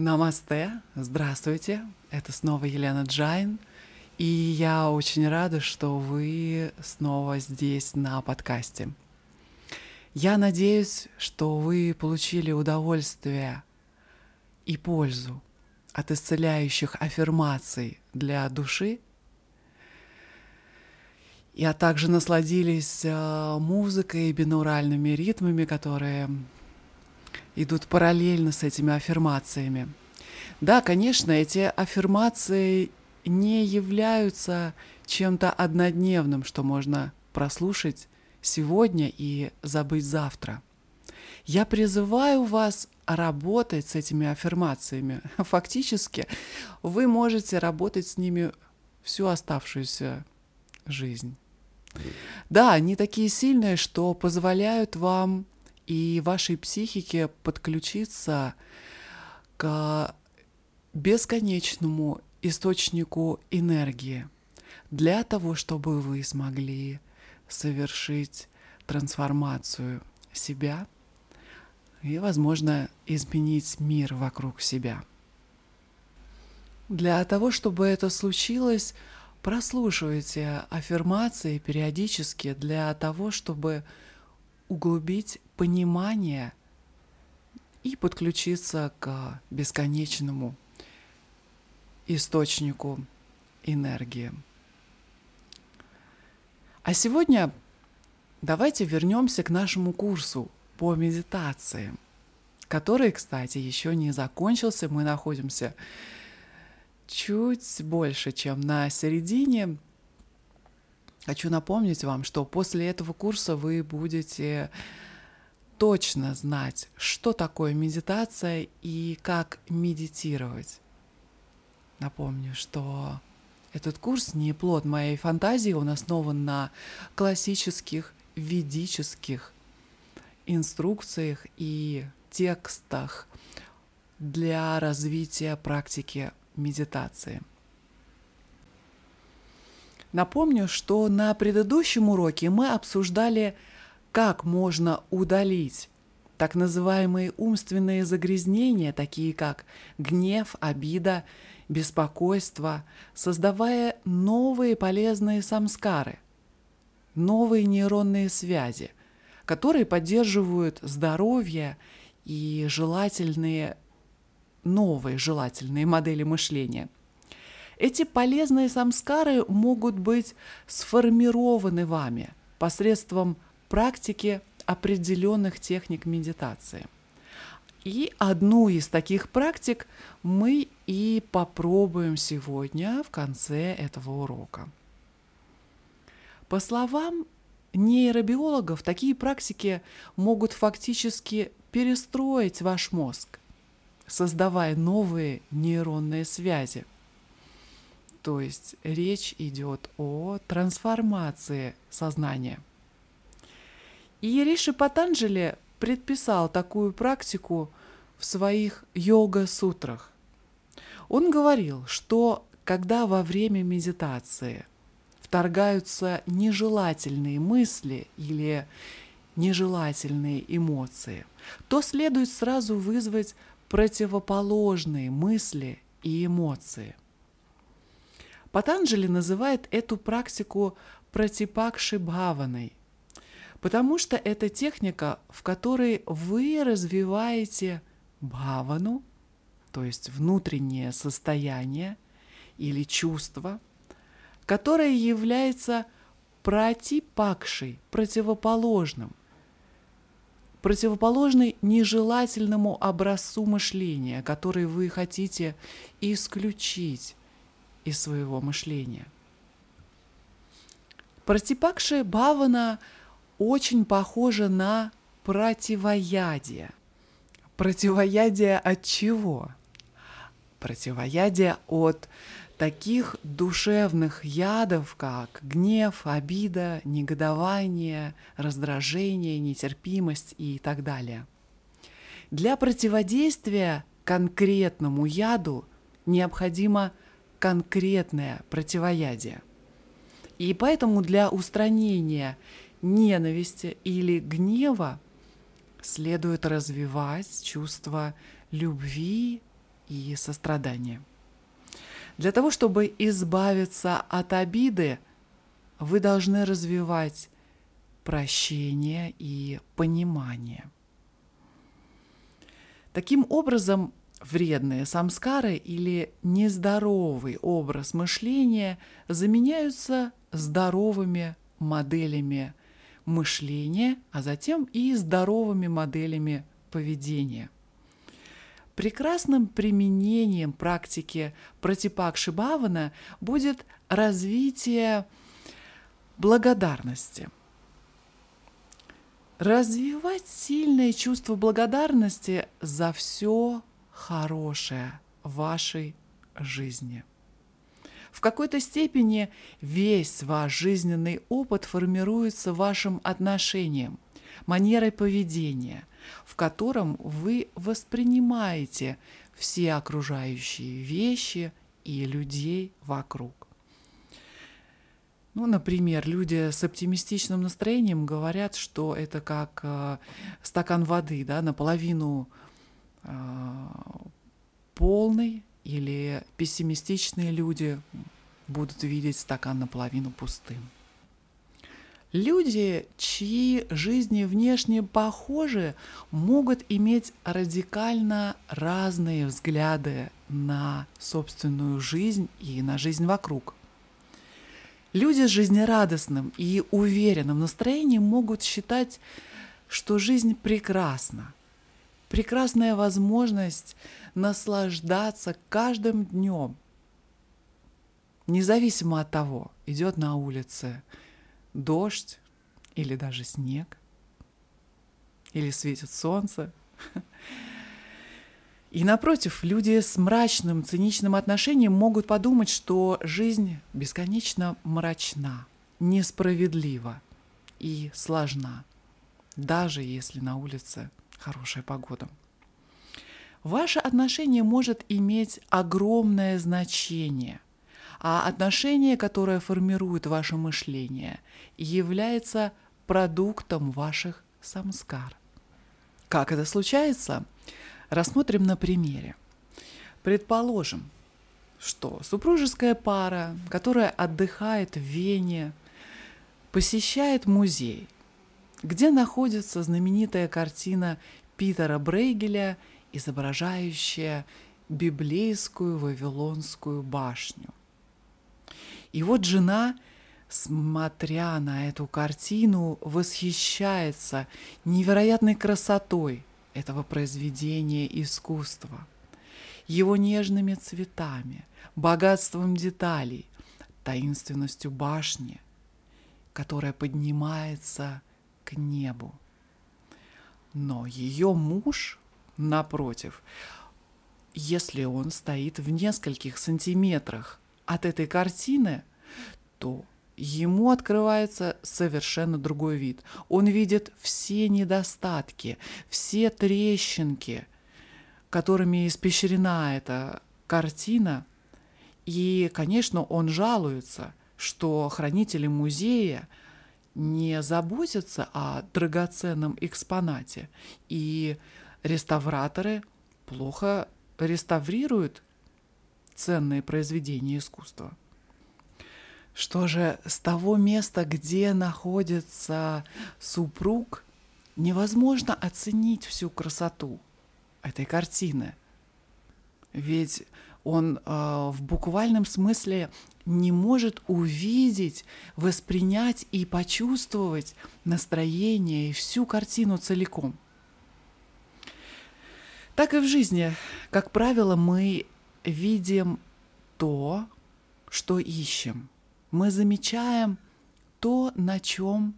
Намасте, здравствуйте, это снова Елена Джайн, и я очень рада, что вы снова здесь на подкасте. Я надеюсь, что вы получили удовольствие и пользу от исцеляющих аффирмаций для души, а также насладились э, музыкой и бинуральными ритмами, которые идут параллельно с этими аффирмациями. Да, конечно, эти аффирмации не являются чем-то однодневным, что можно прослушать сегодня и забыть завтра. Я призываю вас работать с этими аффирмациями. Фактически вы можете работать с ними всю оставшуюся жизнь. Да, они такие сильные, что позволяют вам и вашей психике подключиться к бесконечному источнику энергии для того, чтобы вы смогли совершить трансформацию себя и, возможно, изменить мир вокруг себя. Для того, чтобы это случилось, прослушивайте аффирмации периодически для того, чтобы углубить понимание и подключиться к бесконечному источнику энергии. А сегодня давайте вернемся к нашему курсу по медитации, который, кстати, еще не закончился. Мы находимся чуть больше, чем на середине Хочу напомнить вам, что после этого курса вы будете точно знать, что такое медитация и как медитировать. Напомню, что этот курс не плод моей фантазии, он основан на классических ведических инструкциях и текстах для развития практики медитации. Напомню, что на предыдущем уроке мы обсуждали, как можно удалить так называемые умственные загрязнения, такие как гнев, обида, беспокойство, создавая новые полезные самскары, новые нейронные связи, которые поддерживают здоровье и желательные, новые желательные модели мышления – эти полезные самскары могут быть сформированы вами посредством практики определенных техник медитации. И одну из таких практик мы и попробуем сегодня в конце этого урока. По словам нейробиологов, такие практики могут фактически перестроить ваш мозг, создавая новые нейронные связи – то есть речь идет о трансформации сознания. И Риши Патанджали предписал такую практику в своих йога-сутрах. Он говорил, что когда во время медитации вторгаются нежелательные мысли или нежелательные эмоции, то следует сразу вызвать противоположные мысли и эмоции. Патанджали называет эту практику протипакши бхаваной, потому что это техника, в которой вы развиваете бхавану, то есть внутреннее состояние или чувство, которое является протипакшей, противоположным, противоположный нежелательному образцу мышления, который вы хотите исключить из своего мышления. Пратипакши Бхавана очень похожа на противоядие. Противоядие от чего? Противоядие от таких душевных ядов, как гнев, обида, негодование, раздражение, нетерпимость и так далее. Для противодействия конкретному яду необходимо конкретное противоядие. И поэтому для устранения ненависти или гнева следует развивать чувство любви и сострадания. Для того, чтобы избавиться от обиды, вы должны развивать прощение и понимание. Таким образом, вредные самскары или нездоровый образ мышления заменяются здоровыми моделями мышления, а затем и здоровыми моделями поведения. Прекрасным применением практики протипакши Бхавана будет развитие благодарности. Развивать сильное чувство благодарности за все хорошее в вашей жизни. В какой-то степени весь ваш жизненный опыт формируется вашим отношением, манерой поведения, в котором вы воспринимаете все окружающие вещи и людей вокруг. Ну, например, люди с оптимистичным настроением говорят, что это как э, стакан воды, да, наполовину э, полный, или пессимистичные люди будут видеть стакан наполовину пустым. Люди, чьи жизни внешне похожи, могут иметь радикально разные взгляды на собственную жизнь и на жизнь вокруг. Люди с жизнерадостным и уверенным настроением могут считать, что жизнь прекрасна. Прекрасная возможность наслаждаться каждым днем, независимо от того, идет на улице дождь или даже снег, или светит солнце. И напротив, люди с мрачным, циничным отношением могут подумать, что жизнь бесконечно мрачна, несправедлива и сложна, даже если на улице хорошая погода. Ваше отношение может иметь огромное значение, а отношение, которое формирует ваше мышление, является продуктом ваших самскар. Как это случается? Рассмотрим на примере. Предположим, что супружеская пара, которая отдыхает в Вене, посещает музей, где находится знаменитая картина Питера Брейгеля изображающая библейскую Вавилонскую башню. И вот жена, смотря на эту картину, восхищается невероятной красотой этого произведения искусства, его нежными цветами, богатством деталей, таинственностью башни, которая поднимается к небу. Но ее муж Напротив, если он стоит в нескольких сантиметрах от этой картины, то ему открывается совершенно другой вид. Он видит все недостатки, все трещинки, которыми испещрена эта картина. И, конечно, он жалуется, что хранители музея не заботятся о драгоценном экспонате и реставраторы плохо реставрируют ценные произведения искусства. Что же, с того места, где находится супруг, невозможно оценить всю красоту этой картины. Ведь он э, в буквальном смысле не может увидеть, воспринять и почувствовать настроение и всю картину целиком – так и в жизни, как правило, мы видим то, что ищем. Мы замечаем то, на чем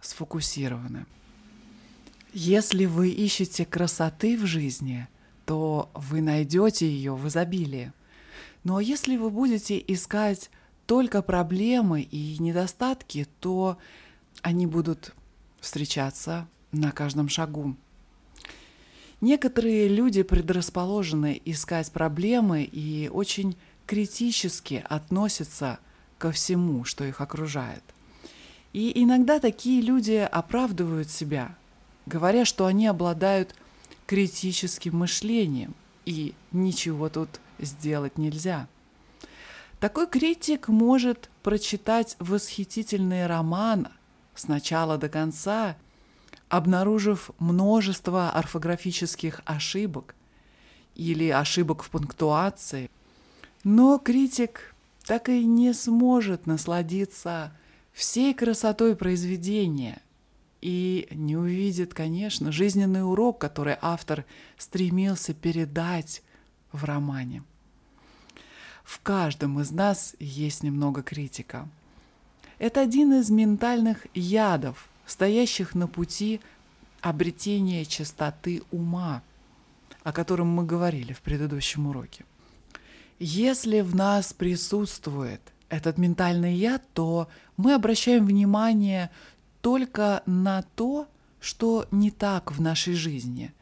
сфокусированы. Если вы ищете красоты в жизни, то вы найдете ее в изобилии. Но если вы будете искать только проблемы и недостатки, то они будут встречаться на каждом шагу. Некоторые люди предрасположены искать проблемы и очень критически относятся ко всему, что их окружает. И иногда такие люди оправдывают себя, говоря, что они обладают критическим мышлением, и ничего тут сделать нельзя. Такой критик может прочитать восхитительный роман с начала до конца, обнаружив множество орфографических ошибок или ошибок в пунктуации. Но критик так и не сможет насладиться всей красотой произведения и не увидит, конечно, жизненный урок, который автор стремился передать в романе. В каждом из нас есть немного критика. Это один из ментальных ядов, стоящих на пути обретения чистоты ума, о котором мы говорили в предыдущем уроке. Если в нас присутствует этот ментальный яд, то мы обращаем внимание только на то, что не так в нашей жизни,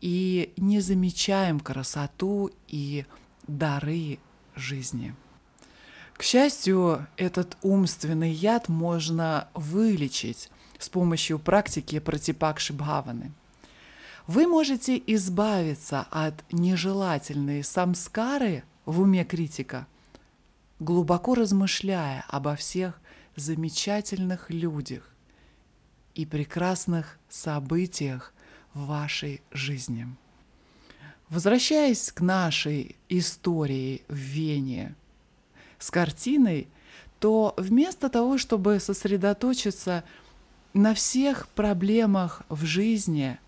и не замечаем красоту и дары жизни. К счастью, этот умственный яд можно вылечить с помощью практики протипакши бхаваны. Вы можете избавиться от нежелательной самскары в уме критика, глубоко размышляя обо всех замечательных людях и прекрасных событиях в вашей жизни. Возвращаясь к нашей истории в Вене с картиной, то вместо того, чтобы сосредоточиться на всех проблемах в жизни,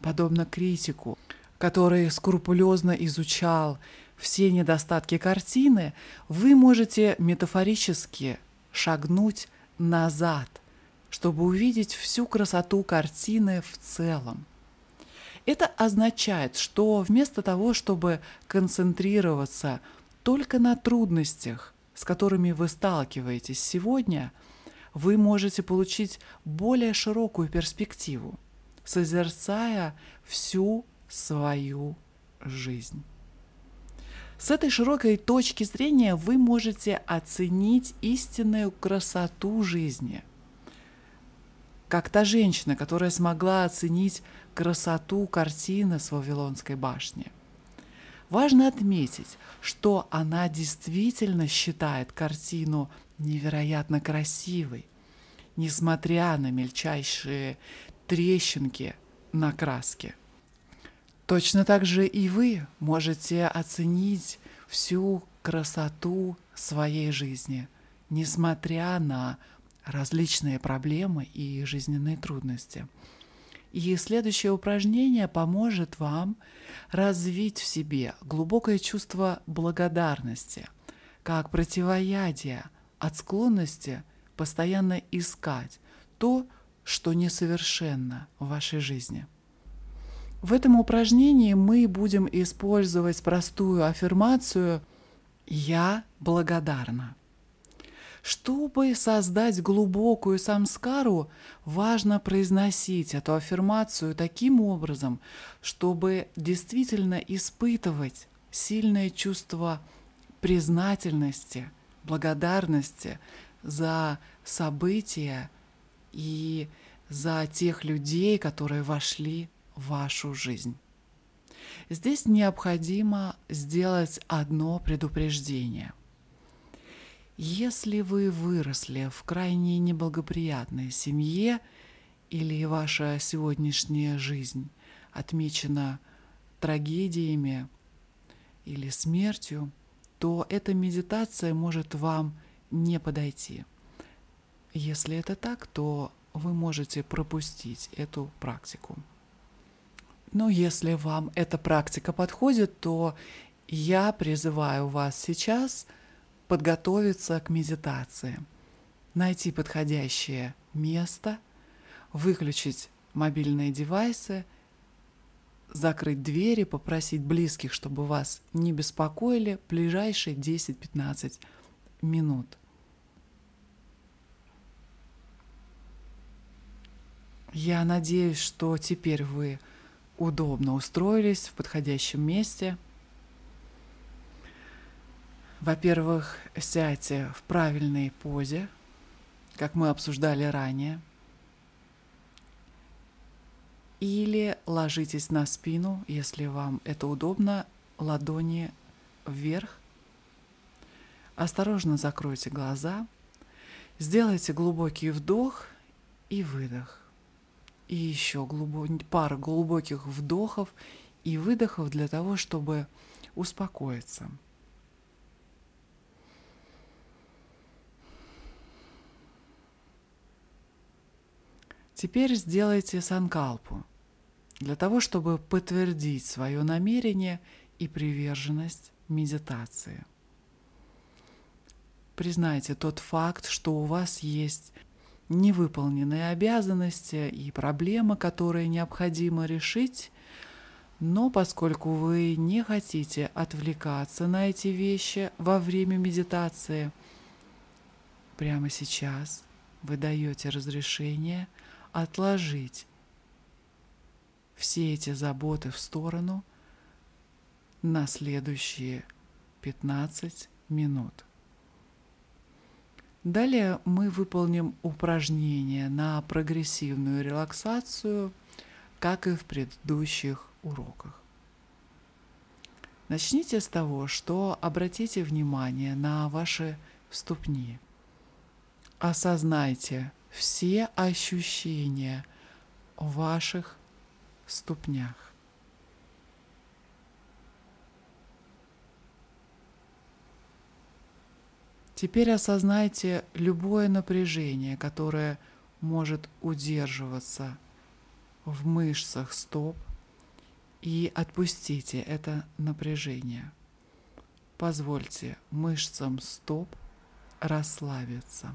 подобно критику, который скрупулезно изучал все недостатки картины, вы можете метафорически шагнуть назад, чтобы увидеть всю красоту картины в целом. Это означает, что вместо того, чтобы концентрироваться только на трудностях, с которыми вы сталкиваетесь сегодня – вы можете получить более широкую перспективу, созерцая всю свою жизнь. С этой широкой точки зрения вы можете оценить истинную красоту жизни. Как та женщина, которая смогла оценить красоту картины с Вавилонской башни. Важно отметить, что она действительно считает картину невероятно красивой, несмотря на мельчайшие трещинки на краске. Точно так же и вы можете оценить всю красоту своей жизни, несмотря на различные проблемы и жизненные трудности. И следующее упражнение поможет вам развить в себе глубокое чувство благодарности, как противоядие – от склонности постоянно искать то, что несовершенно в вашей жизни. В этом упражнении мы будем использовать простую аффирмацию «Я благодарна». Чтобы создать глубокую самскару, важно произносить эту аффирмацию таким образом, чтобы действительно испытывать сильное чувство признательности – благодарности за события и за тех людей, которые вошли в вашу жизнь. Здесь необходимо сделать одно предупреждение. Если вы выросли в крайне неблагоприятной семье или ваша сегодняшняя жизнь отмечена трагедиями или смертью, то эта медитация может вам не подойти. Если это так, то вы можете пропустить эту практику. Но если вам эта практика подходит, то я призываю вас сейчас подготовиться к медитации, найти подходящее место, выключить мобильные девайсы – закрыть двери, попросить близких, чтобы вас не беспокоили ближайшие 10-15 минут. Я надеюсь, что теперь вы удобно устроились в подходящем месте. Во-первых, сядьте в правильной позе, как мы обсуждали ранее – или ложитесь на спину, если вам это удобно, ладони вверх. Осторожно закройте глаза. Сделайте глубокий вдох и выдох. И еще глубок... пара глубоких вдохов и выдохов для того, чтобы успокоиться. Теперь сделайте санкалпу для того, чтобы подтвердить свое намерение и приверженность медитации. Признайте тот факт, что у вас есть невыполненные обязанности и проблемы, которые необходимо решить, но поскольку вы не хотите отвлекаться на эти вещи во время медитации, прямо сейчас вы даете разрешение – отложить все эти заботы в сторону на следующие 15 минут. Далее мы выполним упражнение на прогрессивную релаксацию, как и в предыдущих уроках. Начните с того, что обратите внимание на ваши ступни. Осознайте все ощущения в ваших ступнях. Теперь осознайте любое напряжение, которое может удерживаться в мышцах стоп, и отпустите это напряжение. Позвольте мышцам стоп расслабиться.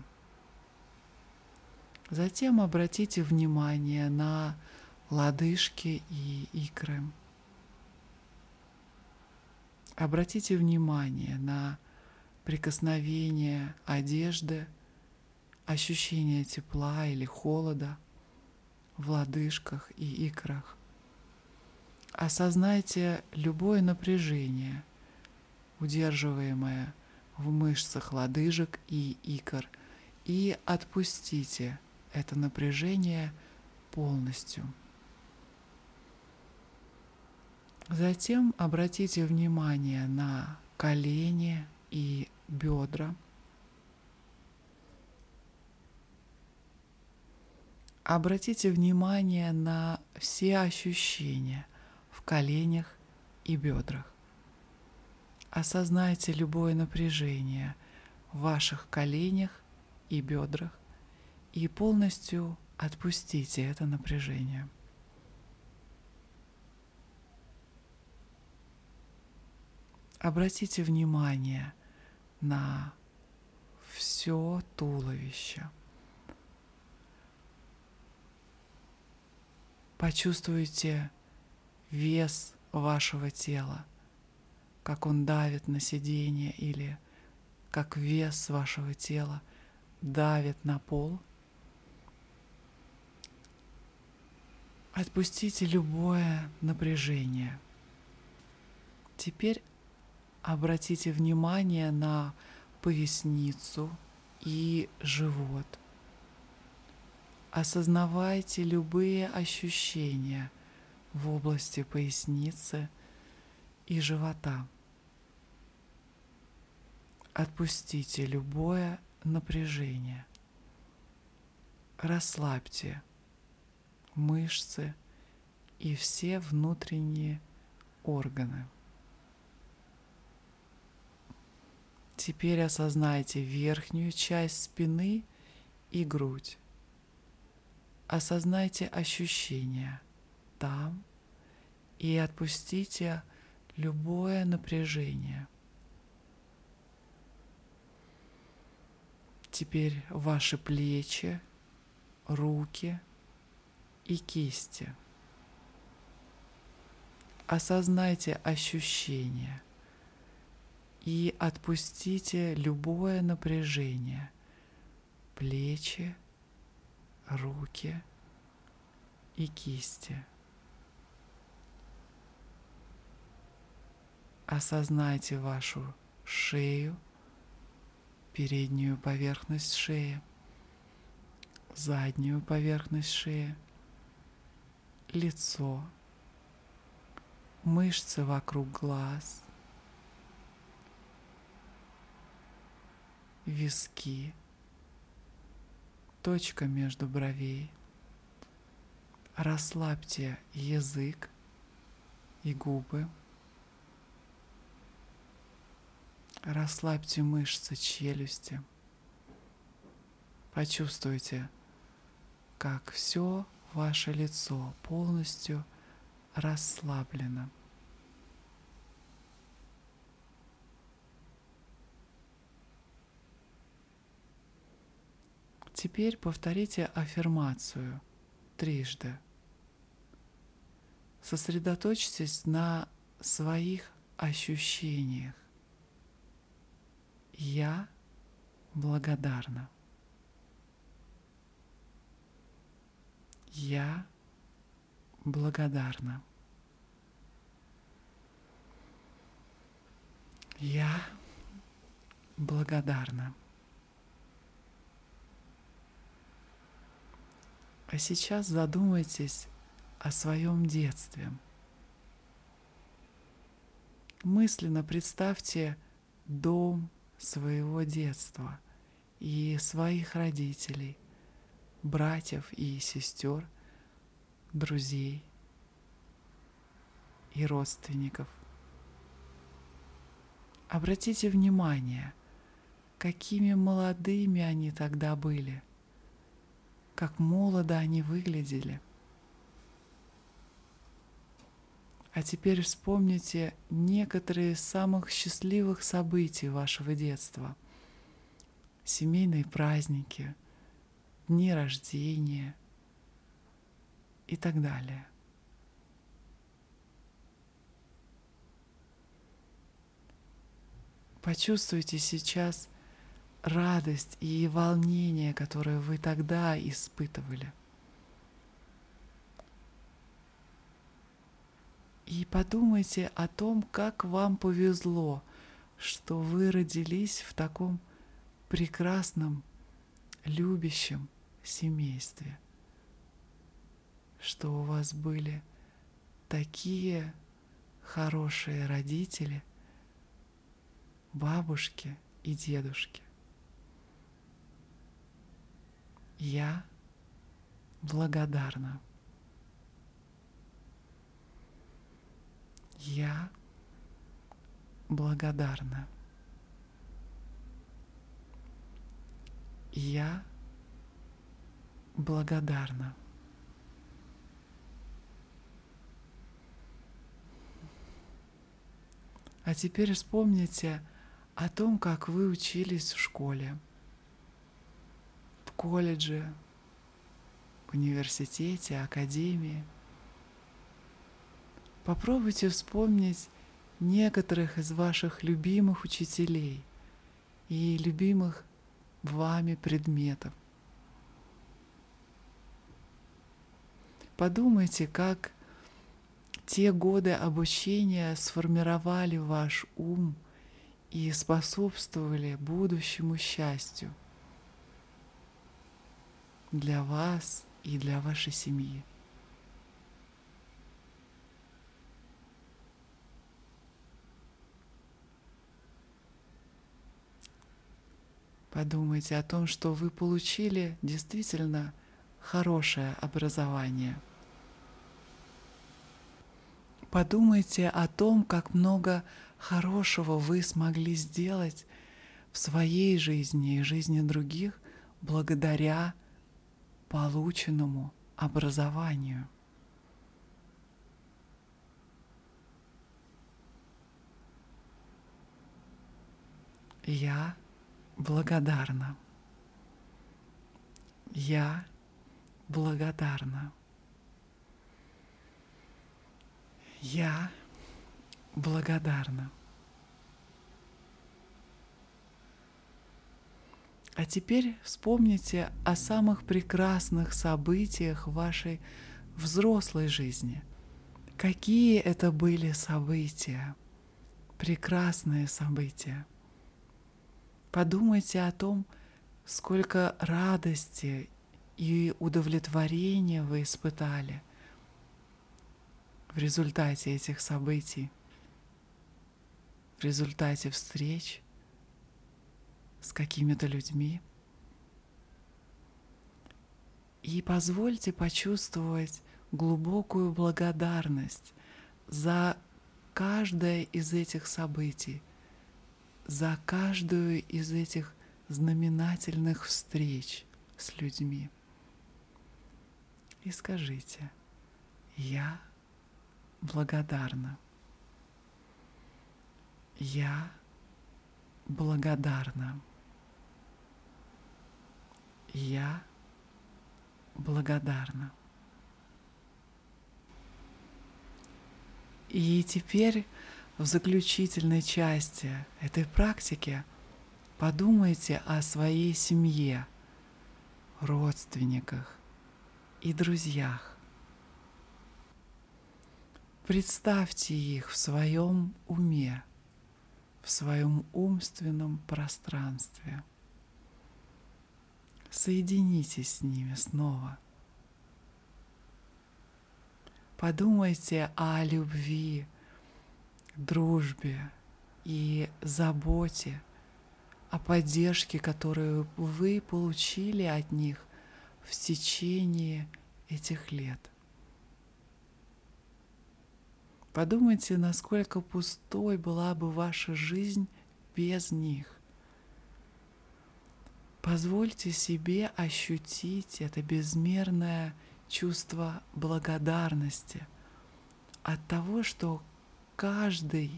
Затем обратите внимание на лодыжки и икры. Обратите внимание на прикосновение одежды, ощущение тепла или холода в лодыжках и икрах. Осознайте любое напряжение, удерживаемое в мышцах лодыжек и икр, и отпустите – это напряжение полностью. Затем обратите внимание на колени и бедра. Обратите внимание на все ощущения в коленях и бедрах. Осознайте любое напряжение в ваших коленях и бедрах и полностью отпустите это напряжение. Обратите внимание на все туловище. Почувствуйте вес вашего тела, как он давит на сиденье или как вес вашего тела давит на пол – Отпустите любое напряжение. Теперь обратите внимание на поясницу и живот. Осознавайте любые ощущения в области поясницы и живота. Отпустите любое напряжение. Расслабьте мышцы и все внутренние органы. Теперь осознайте верхнюю часть спины и грудь. Осознайте ощущения там и отпустите любое напряжение. Теперь ваши плечи, руки – и кисти. Осознайте ощущения и отпустите любое напряжение. Плечи, руки и кисти. Осознайте вашу шею, переднюю поверхность шеи, заднюю поверхность шеи – лицо, мышцы вокруг глаз, виски, точка между бровей. Расслабьте язык и губы. Расслабьте мышцы челюсти. Почувствуйте, как все ваше лицо полностью расслаблено. Теперь повторите аффирмацию трижды. Сосредоточьтесь на своих ощущениях. Я благодарна. Я благодарна. Я благодарна. А сейчас задумайтесь о своем детстве. Мысленно представьте дом своего детства и своих родителей, братьев и сестер, друзей и родственников. Обратите внимание, какими молодыми они тогда были – как молодо они выглядели. А теперь вспомните некоторые из самых счастливых событий вашего детства. Семейные праздники, дни рождения и так далее. Почувствуйте сейчас радость и волнение, которое вы тогда испытывали. И подумайте о том, как вам повезло, что вы родились в таком прекрасном, любящем семействе, что у вас были такие хорошие родители, бабушки и дедушки. Я благодарна. Я благодарна. Я благодарна. А теперь вспомните о том, как вы учились в школе колледже, университете, академии. Попробуйте вспомнить некоторых из ваших любимых учителей и любимых вами предметов. Подумайте, как те годы обучения сформировали ваш ум и способствовали будущему счастью для вас и для вашей семьи. Подумайте о том, что вы получили действительно хорошее образование. Подумайте о том, как много хорошего вы смогли сделать в своей жизни и жизни других благодаря полученному образованию. Я благодарна. Я благодарна. Я благодарна. А теперь вспомните о самых прекрасных событиях вашей взрослой жизни. Какие это были события? Прекрасные события. Подумайте о том, сколько радости и удовлетворения вы испытали в результате этих событий, в результате встреч с какими-то людьми. И позвольте почувствовать глубокую благодарность за каждое из этих событий, за каждую из этих знаменательных встреч с людьми. И скажите, я благодарна. Я благодарна. Я благодарна. И теперь в заключительной части этой практики подумайте о своей семье, родственниках и друзьях. Представьте их в своем уме, в своем умственном пространстве. Соединитесь с ними снова. Подумайте о любви, дружбе и заботе, о поддержке, которую вы получили от них в течение этих лет. Подумайте, насколько пустой была бы ваша жизнь без них. Позвольте себе ощутить это безмерное чувство благодарности от того, что каждый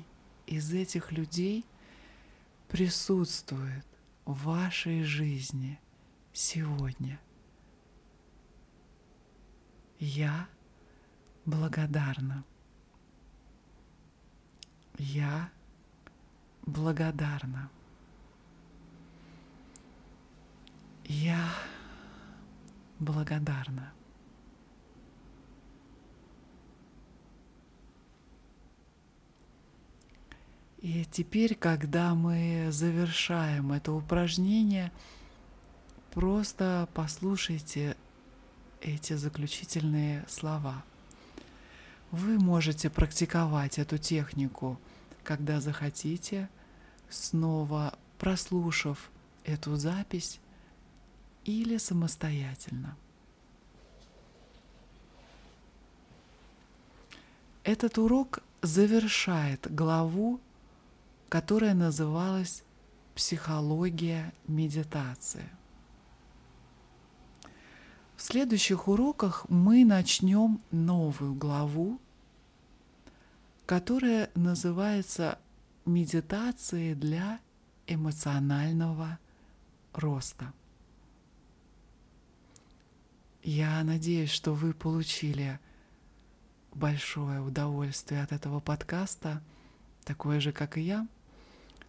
из этих людей присутствует в вашей жизни сегодня. Я благодарна. Я благодарна. Я благодарна. И теперь, когда мы завершаем это упражнение, просто послушайте эти заключительные слова. Вы можете практиковать эту технику, когда захотите, снова прослушав эту запись или самостоятельно. Этот урок завершает главу, которая называлась «Психология медитации». В следующих уроках мы начнем новую главу, которая называется «Медитации для эмоционального роста». Я надеюсь, что вы получили большое удовольствие от этого подкаста, такое же, как и я.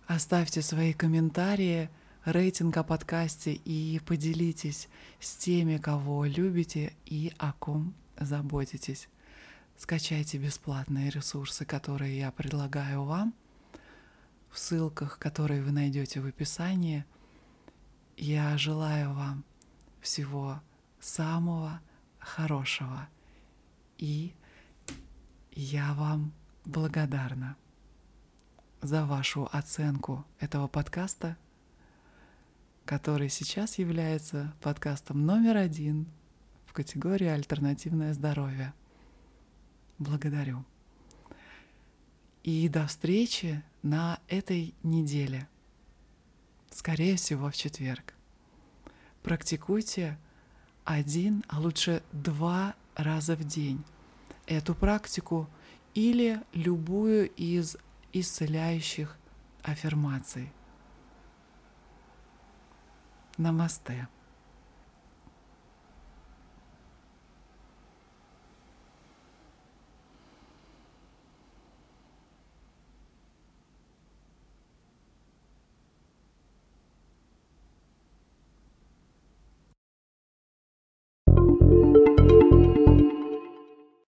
Оставьте свои комментарии, рейтинг о подкасте и поделитесь с теми, кого любите и о ком заботитесь. Скачайте бесплатные ресурсы, которые я предлагаю вам в ссылках, которые вы найдете в описании. Я желаю вам всего самого хорошего. И я вам благодарна за вашу оценку этого подкаста, который сейчас является подкастом номер один в категории «Альтернативное здоровье». Благодарю. И до встречи на этой неделе. Скорее всего, в четверг. Практикуйте один, а лучше два раза в день эту практику или любую из исцеляющих аффирмаций. Намасте.